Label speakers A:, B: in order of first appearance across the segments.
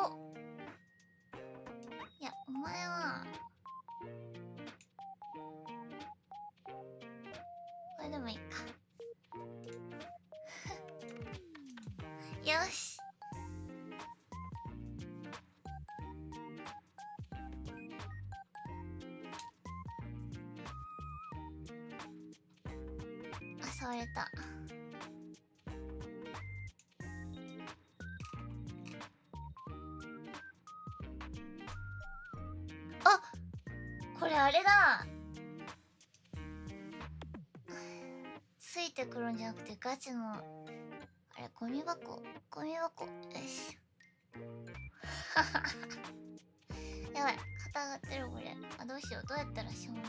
A: お。いやお前は。これでもいいか。よし。あ触れた。れあれだ。ついてくるんじゃなくてガチのあれゴミ箱？ゴミ箱？よし。やばい。肩上がってるこれ。あどうしよう。どうやったら正面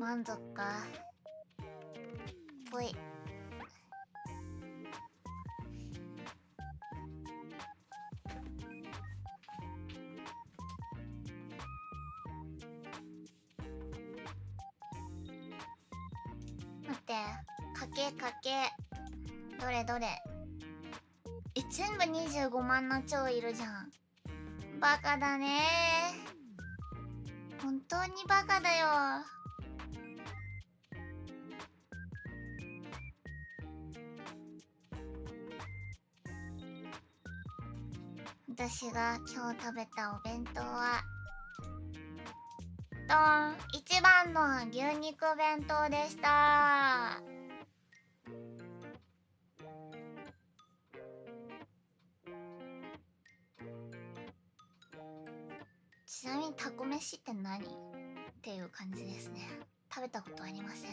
A: 満足か？ぽい。待って。かけかけ。どれどれ？え全部25万の超いるじゃん。バカだね。本当にバカだよ。私が今日食べたお弁当はドン一番の牛肉弁当でした。ちなみにタコ飯って何？っていう感じですね。食べたことありません。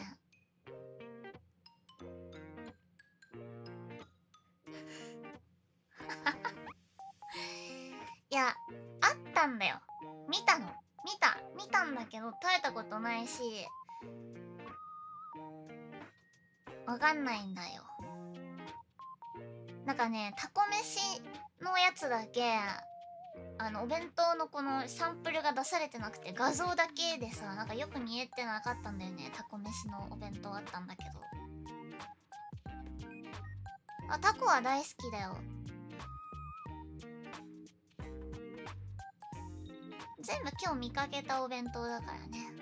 A: やあったんだよ。見たの。見た。見たんだけど食べたことないしわかんないんだよ。なんかねタコ飯のやつだけあのお弁当のこのサンプルが出されてなくて画像だけでさなんかよく見えてなかったんだよね。タコ飯のお弁当あったんだけど。あタコは大好きだよ。全部今日見かけたお弁当だからね。